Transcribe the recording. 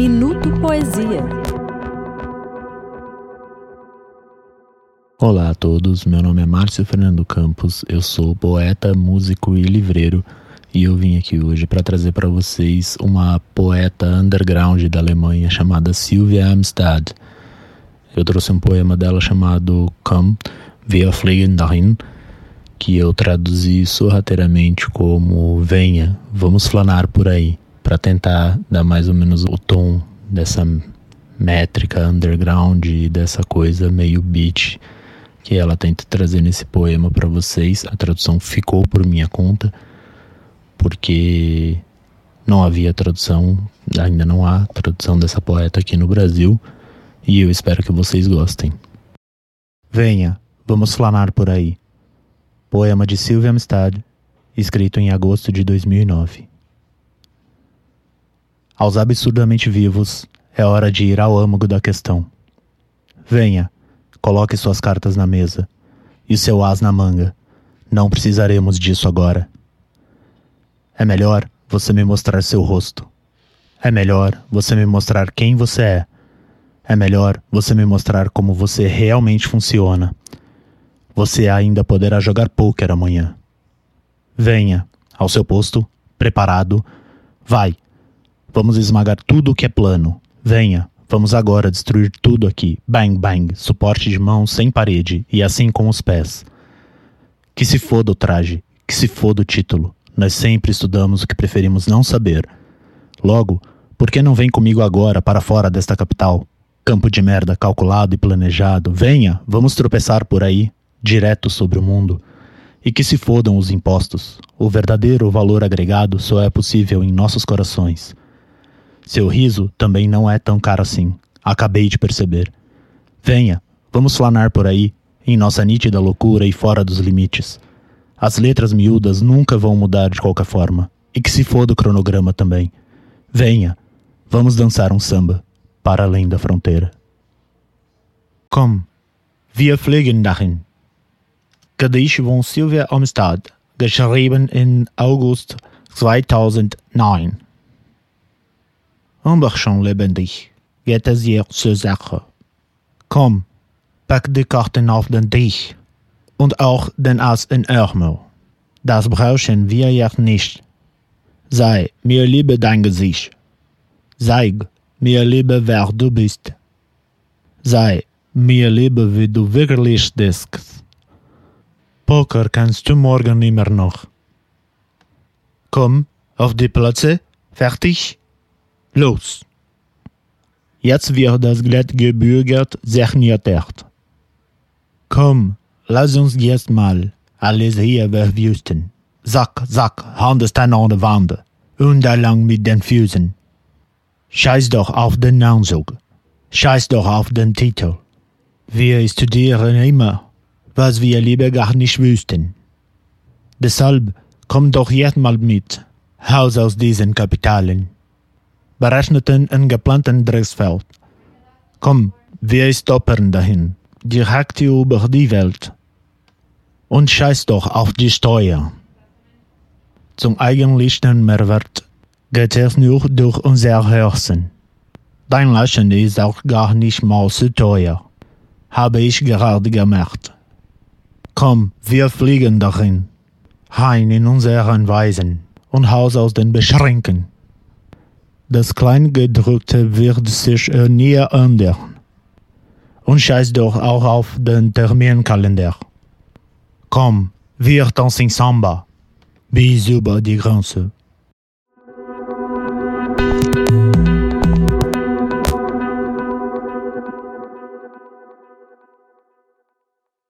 Minuto Poesia. Olá a todos, meu nome é Márcio Fernando Campos, eu sou poeta, músico e livreiro e eu vim aqui hoje para trazer para vocês uma poeta underground da Alemanha chamada Sylvia Amstad. Eu trouxe um poema dela chamado Komm, wir fliegen dahin, que eu traduzi sorrateiramente como Venha, vamos flanar por aí, para tentar dar mais ou menos o tom dessa métrica underground e dessa coisa meio beat que ela tenta trazer nesse poema para vocês. A tradução ficou por minha conta, porque não havia tradução, ainda não há tradução dessa poeta aqui no Brasil, e eu espero que vocês gostem. Venha, vamos flanar por aí. Poema de Sylvia Amstad, escrito em agosto de 2009. Aos absurdamente vivos, é hora de ir ao âmago da questão. Venha, Coloque suas cartas na mesa e seu as na manga. Não precisaremos disso agora. É melhor você me mostrar seu rosto. É melhor você me mostrar quem você é. É melhor você me mostrar como você realmente funciona. Você ainda poderá jogar pôquer amanhã. Venha, ao seu posto, preparado. Vai. Vamos esmagar tudo o que é plano. Venha, Vamos agora destruir tudo aqui. Bang, bang. Suporte de mão sem parede. E assim com os pés. Que se foda o traje. Que se foda o título. Nós sempre estudamos o que preferimos não saber. Logo, por que não vem comigo agora para fora desta capital? Campo de merda calculado e planejado. Venha, vamos tropeçar por aí, direto sobre o mundo. E que se fodam os impostos. O verdadeiro valor agregado só é possível em nossos corações. Seu riso também não é tão caro assim. Acabei de perceber. Venha, vamos flanar por aí, em nossa nítida loucura e fora dos limites. As letras miúdas nunca vão mudar de qualquer forma. E que se foda o cronograma também. Venha, vamos dançar um samba, para além da fronteira. Komm, wir fliegen dahin. Gedicht von Sylvia Amstad, geschrieben in August 2009. Amberchamp lebendig, geht es hier zur Sache. Komm, pack die Karten auf den Tisch und auch den Ass in Ärmel. Das brauchen wir ja nicht. Sei mir lieber dein Gesicht. Zeig mir lieber, wer du bist. Sei mir lieber, wie du wirklich denkst. Poker kannst du morgen immer noch. Komm, auf die Plätze, fertig? Los! Jetzt wird das glatt gebürgert zerknittert. Komm, lass uns jetzt mal alles hier verwüsten. Zack, zack, Handstand an der Wand. Und lang mit den Füßen. Scheiß doch auf den Anzug. Scheiß doch auf den Titel. Wir studieren immer, was wir lieber gar nicht wüssten. Deshalb komm doch jetzt mal mit. Haus aus diesen Kapitalen berechneten ein geplanten Drecksfeld. Komm, wir stoppern dahin, direkt über die Welt. Und scheiß doch auf die Steuer. Zum eigentlichen Mehrwert geht es nur durch unser Herzen. Dein Lachen ist auch gar nicht mal so teuer, habe ich gerade gemerkt. Komm, wir fliegen dahin, heim in unseren Weisen und Haus aus den Beschränken. Das Kleingedruckte wird sich nie ändern. Und scheiß doch auch auf den Terminkalender. Komm, wir tanzen Samba. Bis über die Grenze.